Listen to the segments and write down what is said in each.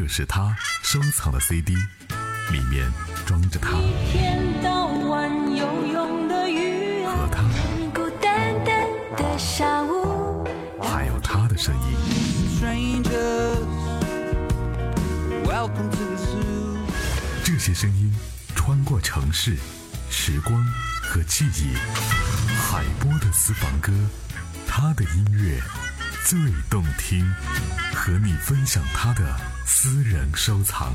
这是他收藏的 CD，里面装着他一天到晚游泳的鱼，和他，孤单单的下午。还有他的声音。strangers. Welcome to the zoo. 这些声音穿过城市、时光和记忆。海波的私房歌，他的音乐最动听，和你分享他的私人收藏。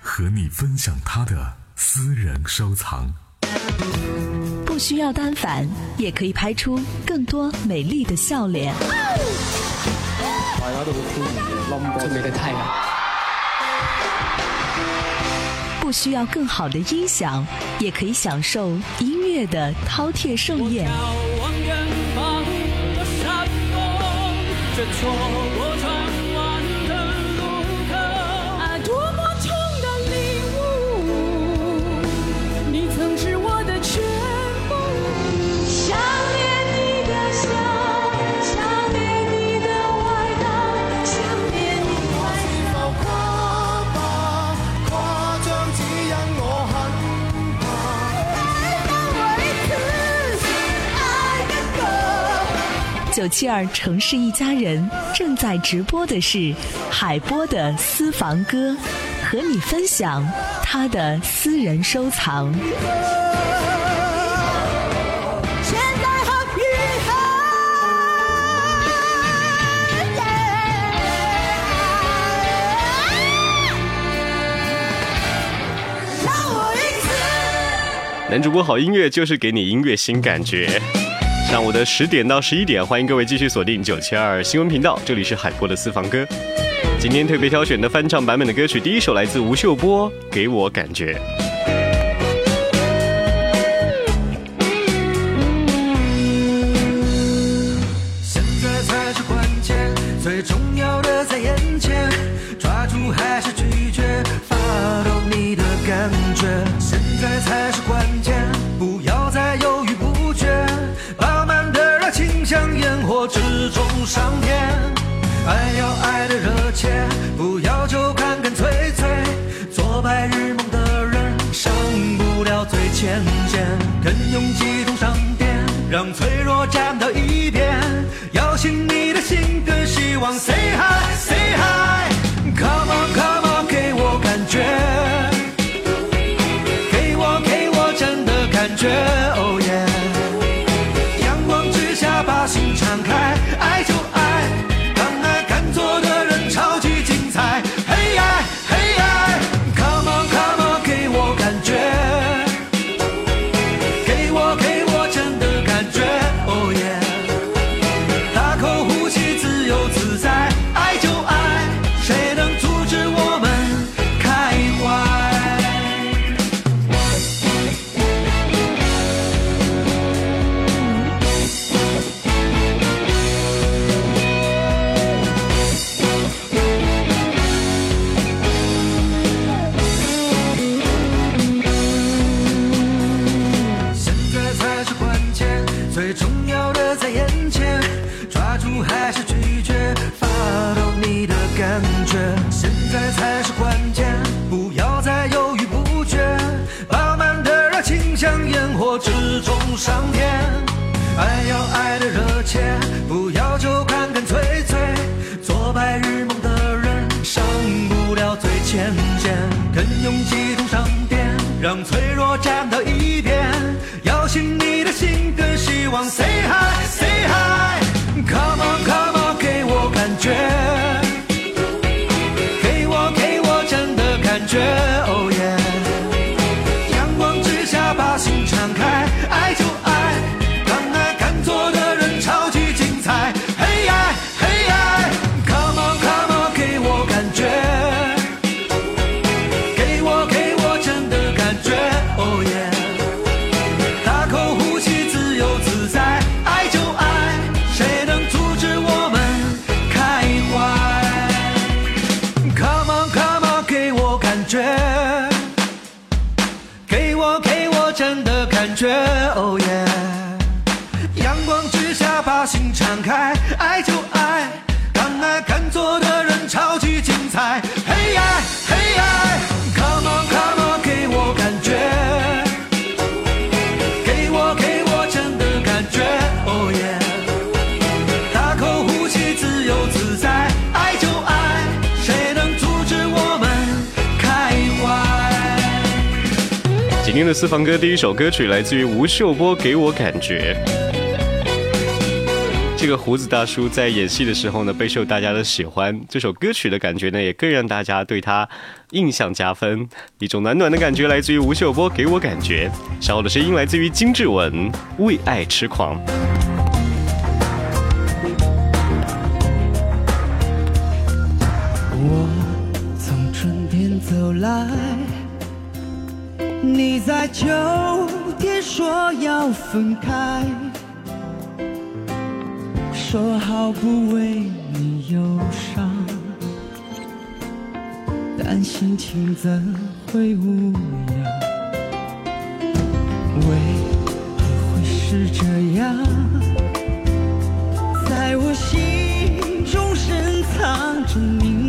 和你分享他的私人收藏。不需要单反，也可以拍出更多美丽的笑脸。大家都好歡迎嘅，冧波俾你睇啊！需要更好的音响，也可以享受音乐的饕餮盛宴。眺望远方的山峰，九七二城市一家人正在直播的是海波的私房歌，和你分享他的私人收藏。男主播好音乐就是给你音乐新感觉。上午的十点到十一点，欢迎各位继续锁定九七二新闻频道，这里是海波的私房歌。今天特别挑选的翻唱版本的歌曲，第一首来自吴秀波，《给我感觉》。火之中上天。爱要爱的热切，不要就干干脆脆，做白日梦的人上不了最前线，更用激动上天。让脆弱站到一边，邀请你的心跟希望。级精彩。嘿爱嘿爱，Come on Come on，给我感觉，给我给我真的感觉。哦耶！大口呼吸，自由自在，爱就爱，谁能阻止我们开怀？今天的私房歌第一首歌曲来自于吴秀波，《给我感觉》。这个胡子大叔在演戏的时候呢，备受大家的喜欢。这首歌曲的感觉呢，也更让大家对他印象加分。一种暖暖的感觉来自于吴秀波，《给我感觉》。稍后的声音来自于金志文，《为爱痴狂》。我从春天走来，你在秋天说要分开，说好不为你忧伤，但心情怎会无恙？为何会是这样？在我心中深藏着你，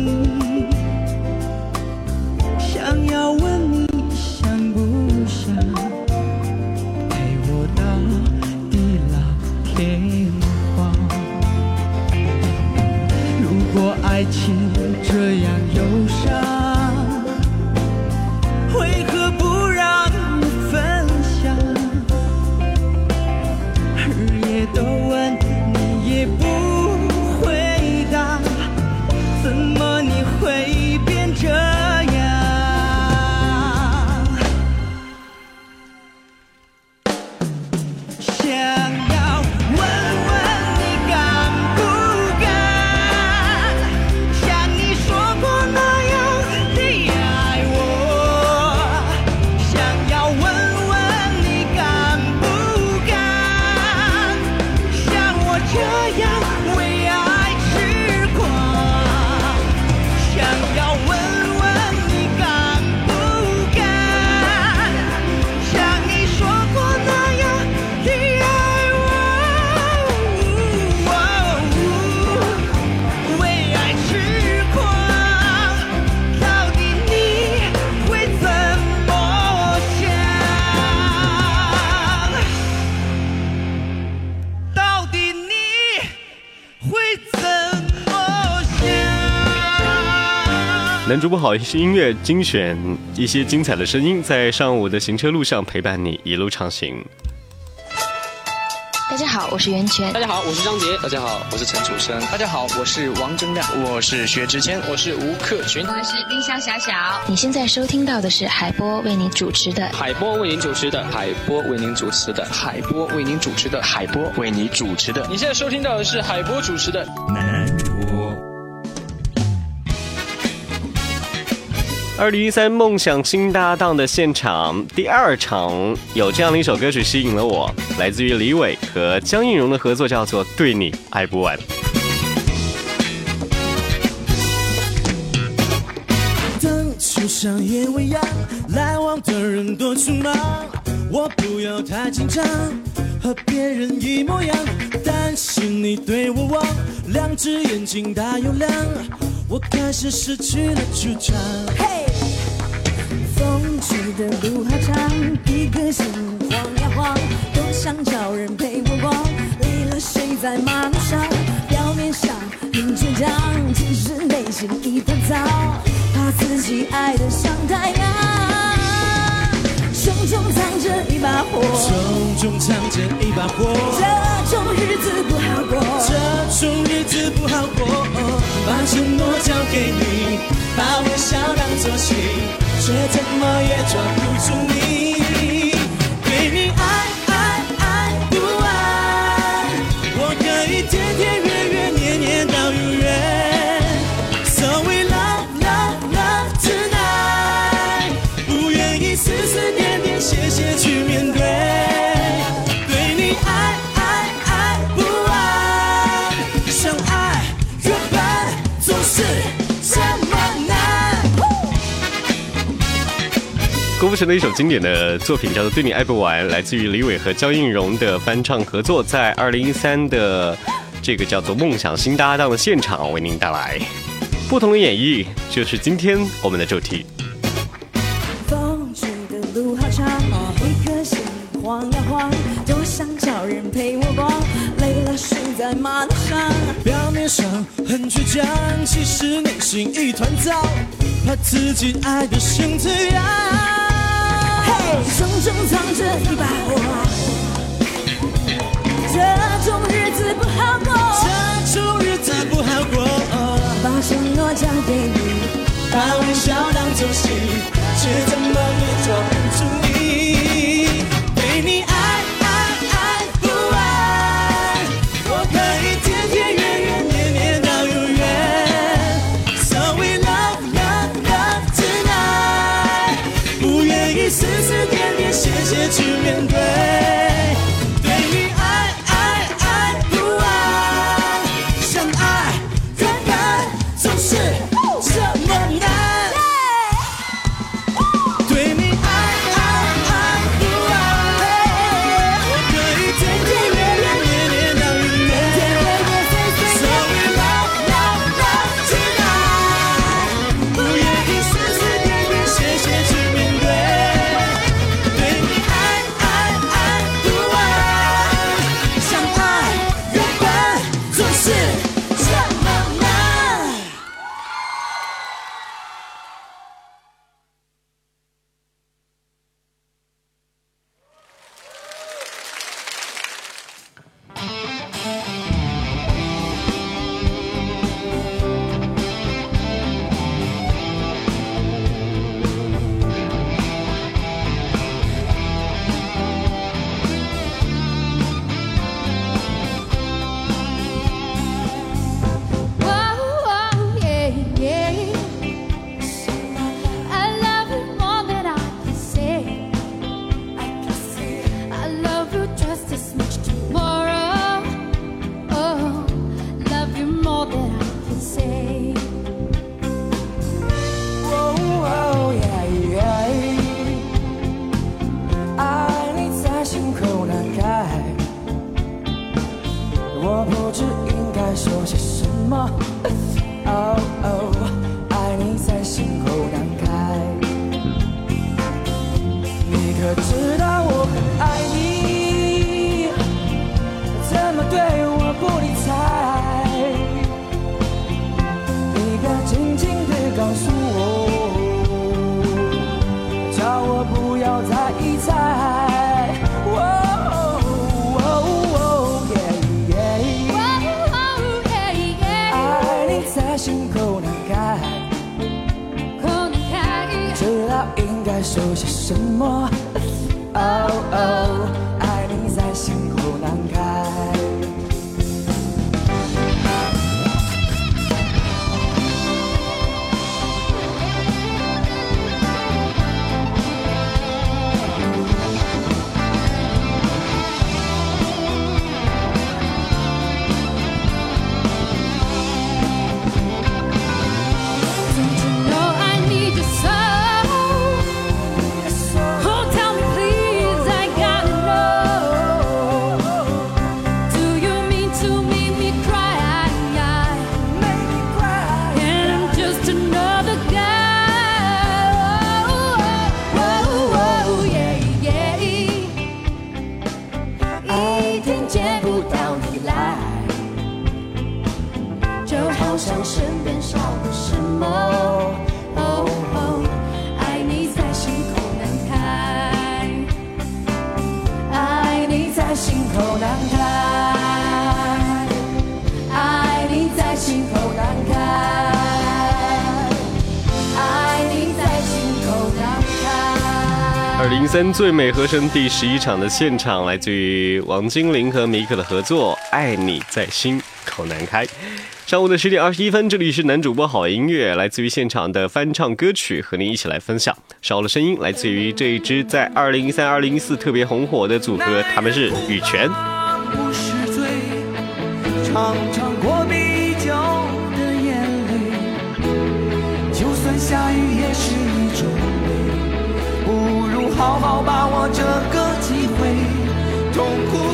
男主播好音乐精选一些精彩的声音，在上午的行车路上陪伴你一路畅行。大家好，我是袁泉。大家好，我是张杰。大家好，我是陈楚生。大家好，我是王铮亮，我是薛之谦，我是吴克群，我是丁香小小。你现在收听到的是海波为你主持的海波为您主持的海波为您主持的海波为您主持的海波为你主持的。你现在收听到的是海波主持的二零一三梦想新搭档的现场第二场，有这样的一首歌曲吸引了我，来自于李伟和江映蓉的合作，叫做《对你爱不完》。当就像夜未央，来往的人多匆忙，我不要太紧张，和别人一模样，担心你对我望，两只眼睛大又亮，我开始失去了主张。嘿，风去的路好长，一颗心晃呀晃，多想找人陪我逛。累了睡在马路上，表面上很倔强，其实内心一团糟，怕自己爱得像太阳。胸中藏着一把火，胸中藏着一把火，这种日子不好过。这种日子不好过。把承诺交给你，把微笑当作信，却怎么也抓不住你。对你爱爱爱不完，我可以天天是这么难。郭富成了一首经典的作品，叫做《对你爱不完》，来自于李伟和焦映蓉的翻唱合作，在二零一三的这个叫做《梦想新搭档》的现场为您带来不同的演绎，就是今天我们的主题。风去的路好长，一颗心晃呀晃，就想找人陪我逛，累了睡在马路上。表面上很倔强，其实内心一团糟，怕自己爱的像这样。嘿，手中藏着一把火，这种日子不好过，这种日子不好过。把承诺交给你，把微笑当作戏，却怎么也抓告诉我。叫我不要再一猜。爱你在心口难开，知道应该说些什么。哦哦，三最美和声第十一场的现场，来自于王精灵和米可的合作，《爱你在心口难开》。上午的十点二十一分，这里是男主播好音乐，来自于现场的翻唱歌曲，和您一起来分享。少了声音，来自于这一支在二零一三、二零一四特别红火的组合，他们是羽泉。不是好好把握这个机会，痛苦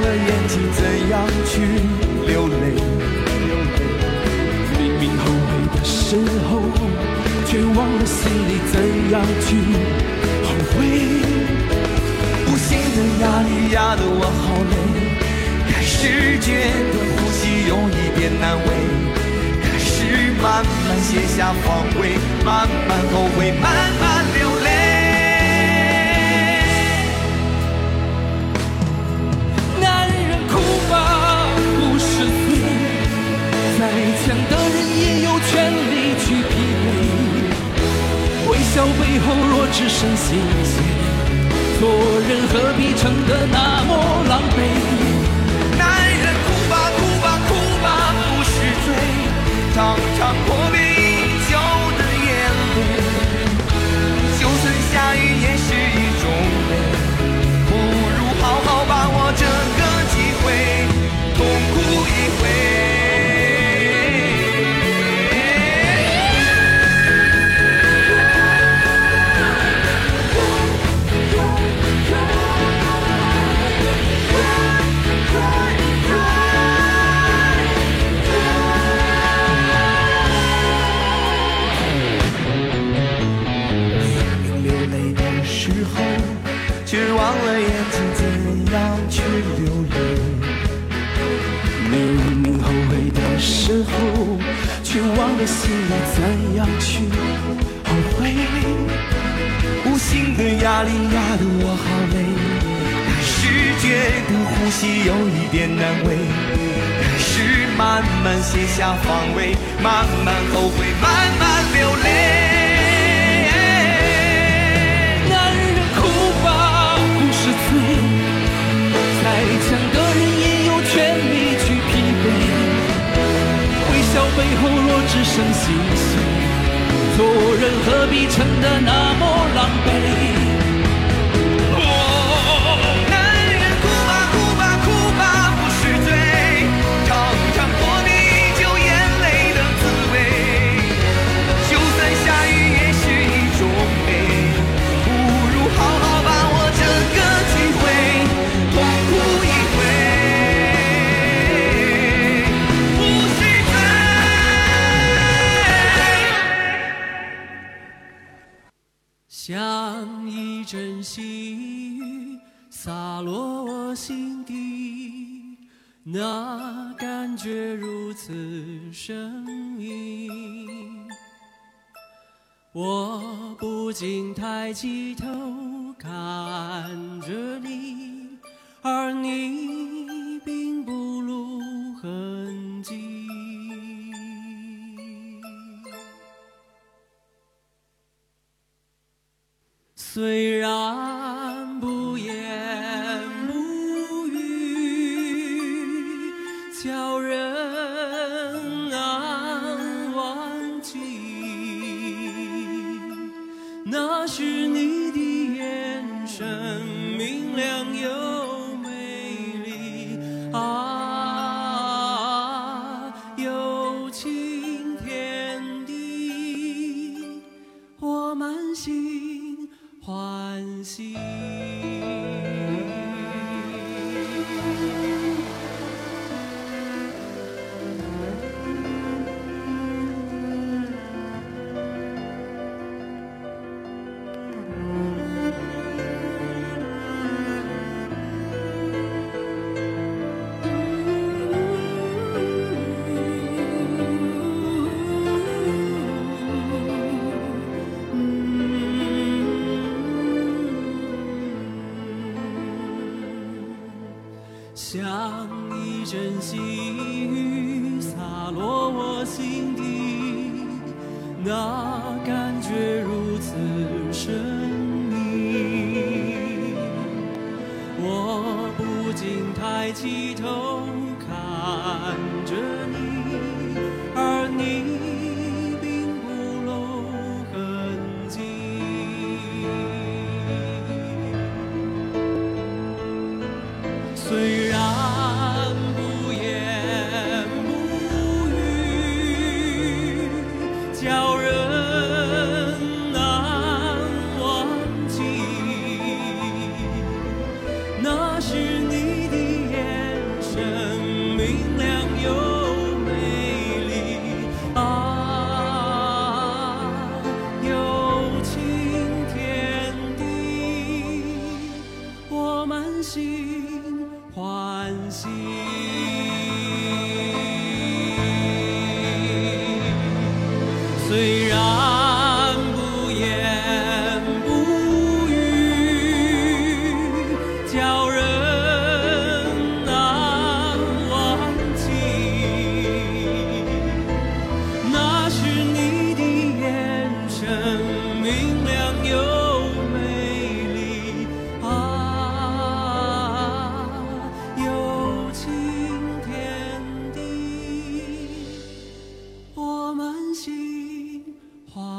了眼睛怎样去流泪。明明后悔的时候，却忘了心里怎样去后悔。无形的压力压得我好累，开始觉得呼吸有一点难为，开始慢慢卸下防卫，慢慢后悔，慢慢笑背后若只剩心碎，做人何必撑得那么狼狈？男人哭吧哭吧哭吧不是罪，常常破灭身后，却忘了心里怎样去后悔。无形的压力压得我好累，开始觉得呼吸有一点难为，开始慢慢卸下防卫，慢慢后悔，慢慢流泪。若只剩心碎，做人何必撑得那么狼狈？阵细雨洒落我心底，那感觉如此神秘。我不禁抬起头看着你，而你并不露痕虽然不言不语，叫人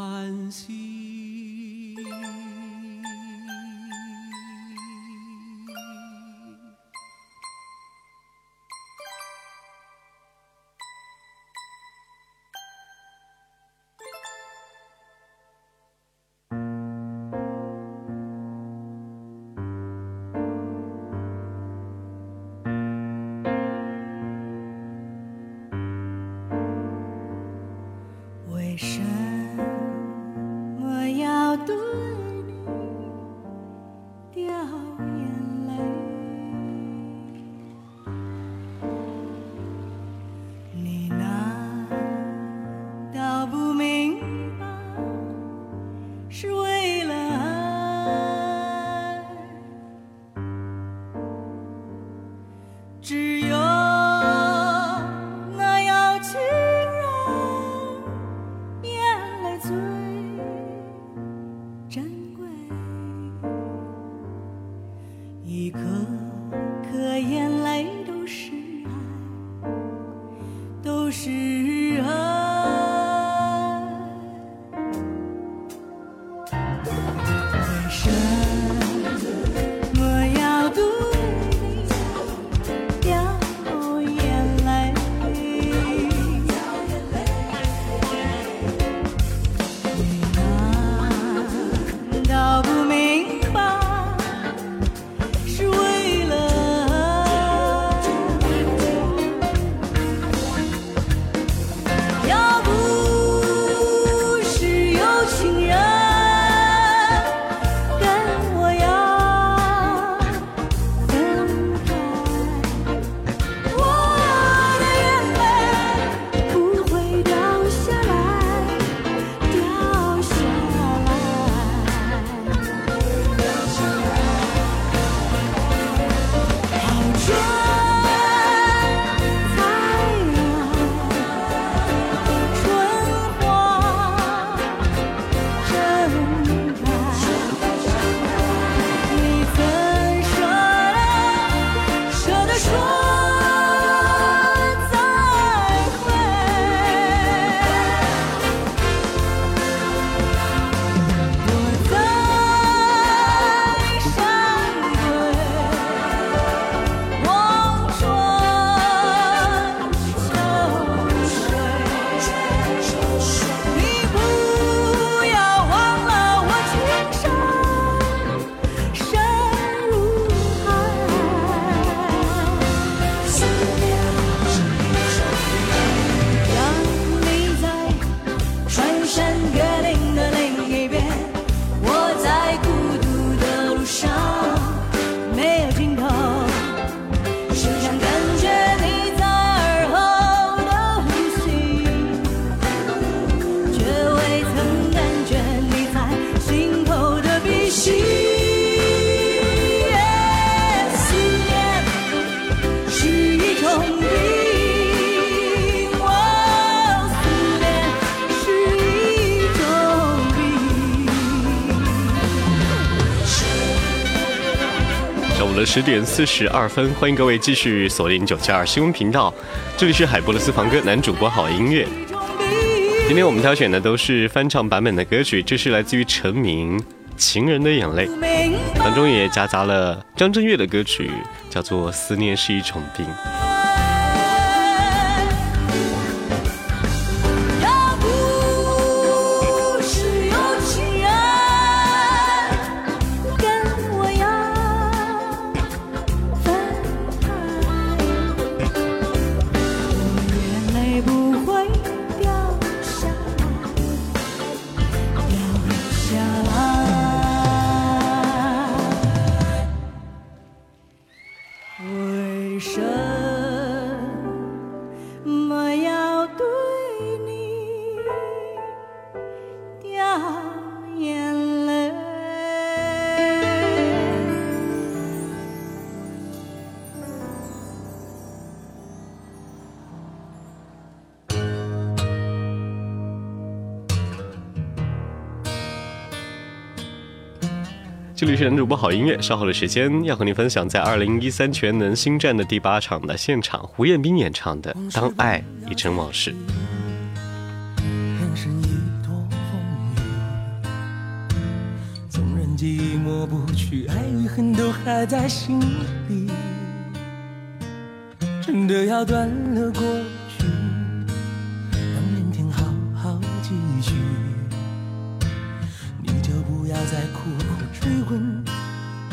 叹息十点四十二分，欢迎各位继续锁定九七二新闻频道，这里是海波的私房歌男主播好音乐。今天我们挑选的都是翻唱版本的歌曲，这是来自于陈明《情人的眼泪》，当中也夹杂了张震岳的歌曲，叫做《思念是一种病》。主播好音乐，稍后的时间要和您分享在二零一三全能星战的第八场的现场，胡彦斌演唱的《当爱已成往事》。人生一朵风雨，纵然寂寞不去，爱与恨都还在心里。真的要断了过去，让明天好好继续。你就不要再苦苦追问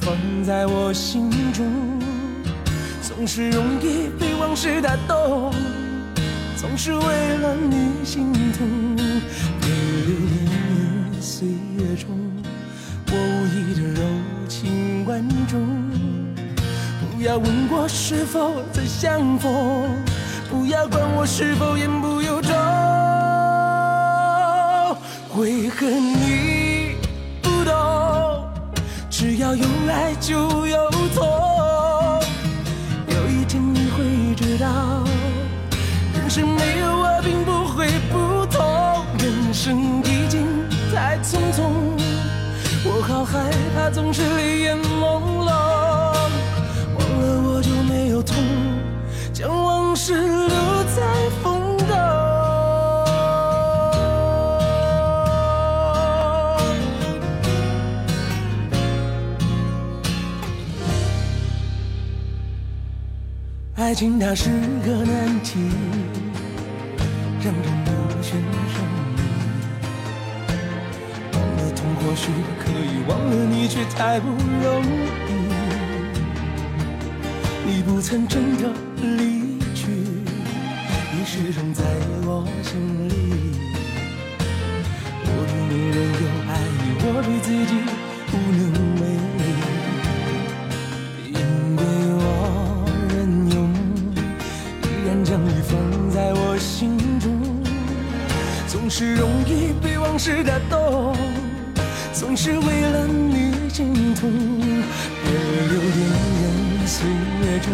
放在我心中。总是容易被往事打动，总是为了你心痛。别留恋于岁月中，我无意的柔情万种。不要问我是否再相逢，不要管我是否言不由衷。为何你爱就有错。有一天你会知道，人生没有我并不会不同。人生已经太匆匆，我好害怕总是爱情它是个难题，让人目眩神迷。忘了痛或许可以，忘了你却太不容易。你不曾真的离去，你始终在我心里。我对你仍有爱意，我对自己易被往事打动，总是为了你心痛。别留恋人岁月中，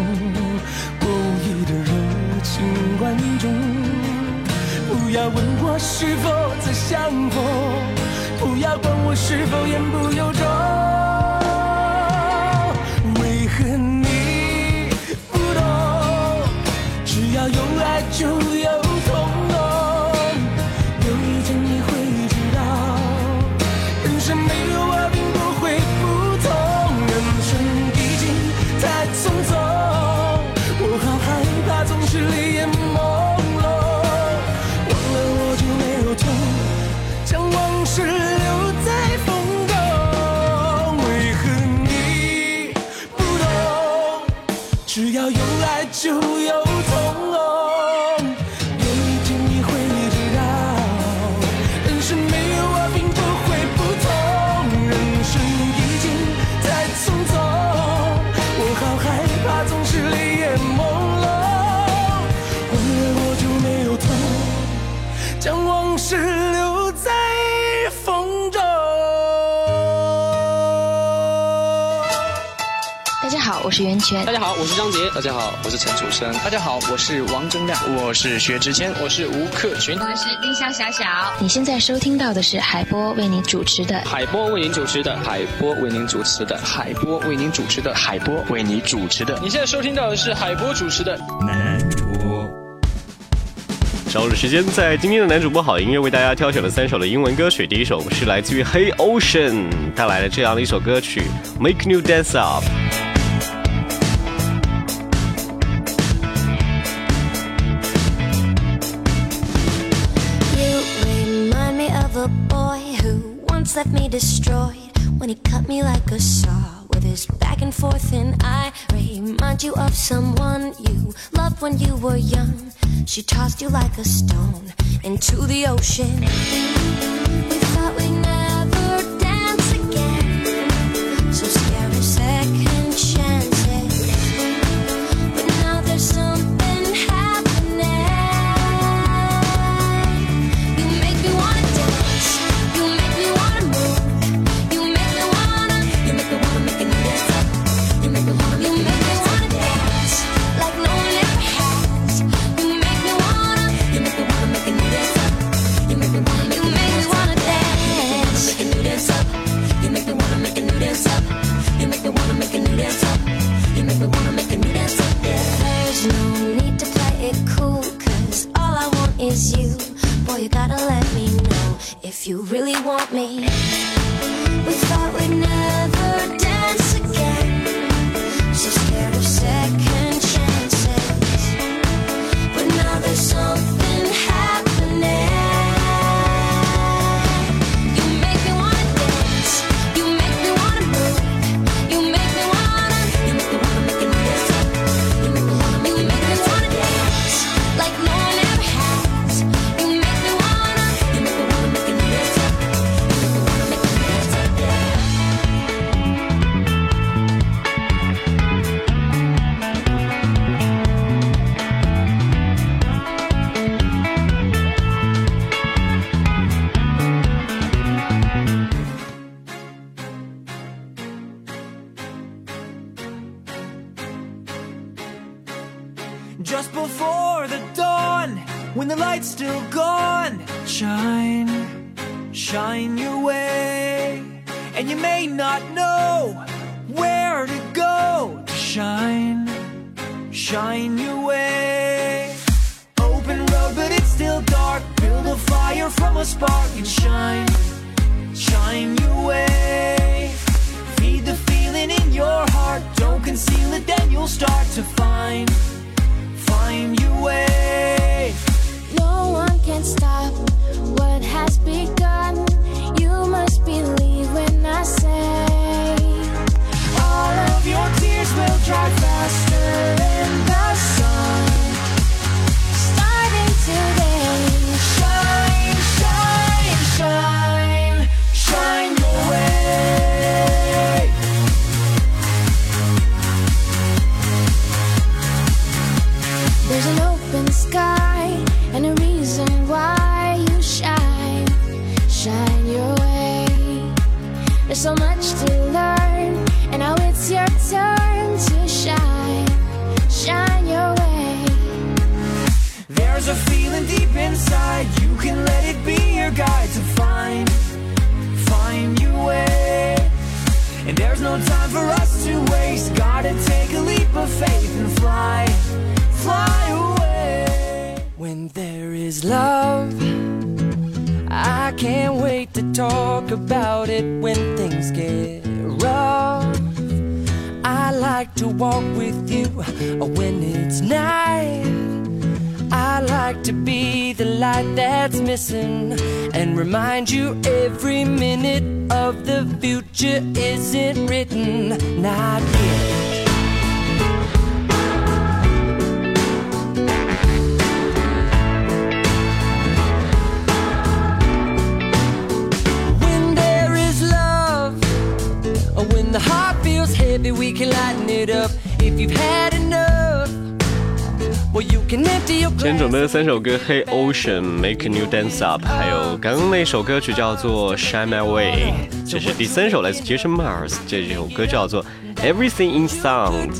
我无意的柔情万种。不要问我是否再相逢，不要管我是否言不由衷。为何你不懂？只要有爱就。有大家好，我是张杰。大家好，我是陈楚生。大家好，我是王铮亮。我是薛之谦。我是吴克群。我是丁香小小。你现在收听到的是海波为您主持的海波为您主持的海波为您主持的海波为您主持的海波为你主持的。你现在收听到的是海波主持的男主播。稍后的时间，在今天的男主播好音乐为大家挑选了三首的英文歌曲。第一首是来自于黑 Ocean 带来的这样的一首歌曲《Make New Dance Up》。Left me destroyed when he cut me like a saw with his back and forth. And I remind you of someone you loved when you were young. She tossed you like a stone into the ocean. We thought we'd never shine your way, and you may not know where to go shine, shine your way. Open road, but it's still dark. Build a fire from a spark and shine, shine your way. Feed the feeling in your heart. Don't conceal it, then you'll start to find find your way. No one can stop what has begun. When I say All of your tears will dry faster faith and fly, fly away. When there is love, I can't wait to talk about it when things get rough. I like to walk with you when it's night. I like to be the light that's missing and remind you every minute of the future isn't written, not yet. the heart feels heavy, we can lighten it up. If you've had enough, Well, you can empty your 今天 glass. 准备了三首歌，《黑 Ocean》、《Make You Dance Up》，还有刚刚那首歌曲叫做《Shine My Way》，这是第三首来自 Jason Mars，这首歌叫做《Everything in Sound》。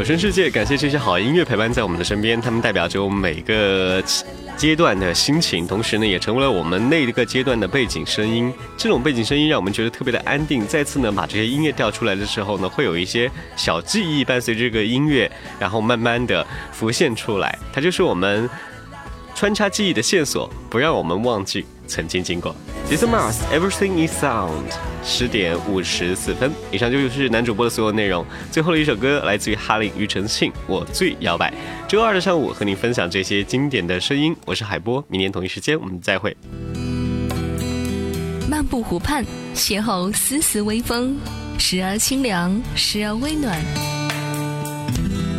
有声世界，感谢这些好音乐陪伴在我们的身边，他们代表着我们每个阶段的心情，同时呢，也成为了我们那一个阶段的背景声音。这种背景声音让我们觉得特别的安定。再次呢，把这些音乐调出来的时候呢，会有一些小记忆伴随这个音乐，然后慢慢的浮现出来。它就是我们穿插记忆的线索，不让我们忘记曾经经过。Jason Mars Everything is Sound，十点五十四分。以上就是男主播的所有内容。最后的一首歌来自于哈林庾澄庆，《我最摇摆》。周二的上午和您分享这些经典的声音，我是海波。明年同一时间我们再会。漫步湖畔，邂逅丝丝微风，时而清凉，时而微暖。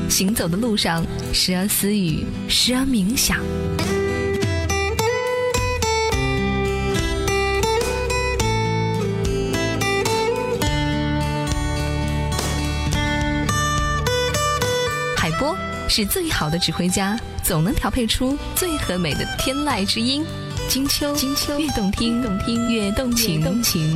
行走的路上，时而私语，时而冥想。是最好的指挥家，总能调配出最和美的天籁之音。金秋，金秋，越动听，动听越动情，动情。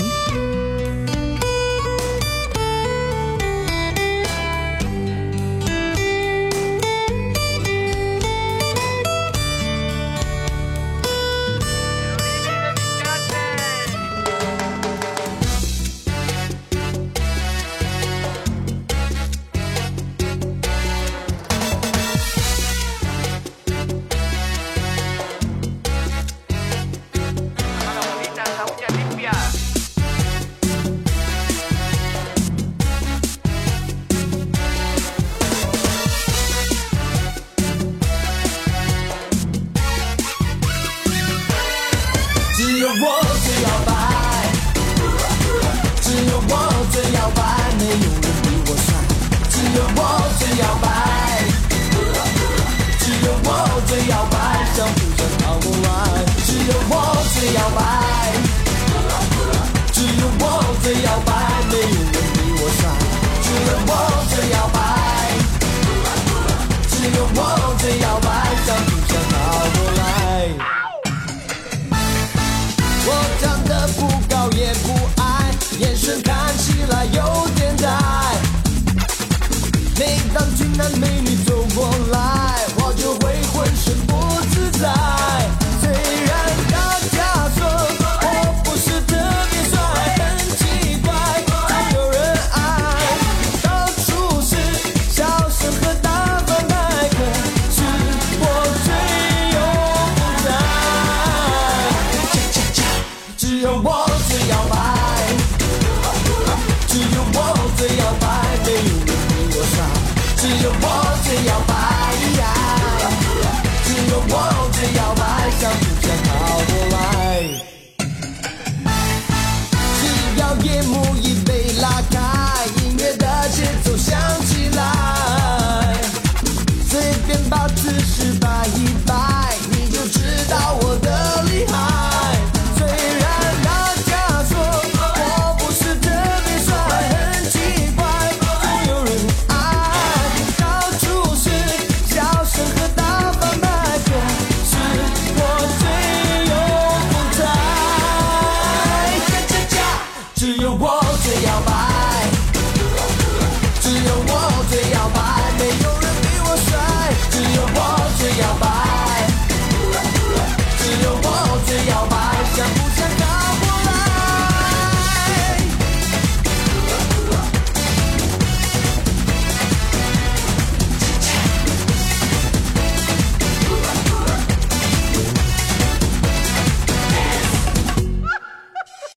只有我最摇摆，只有我最摇摆，没有人比我帅。只有我最摇摆，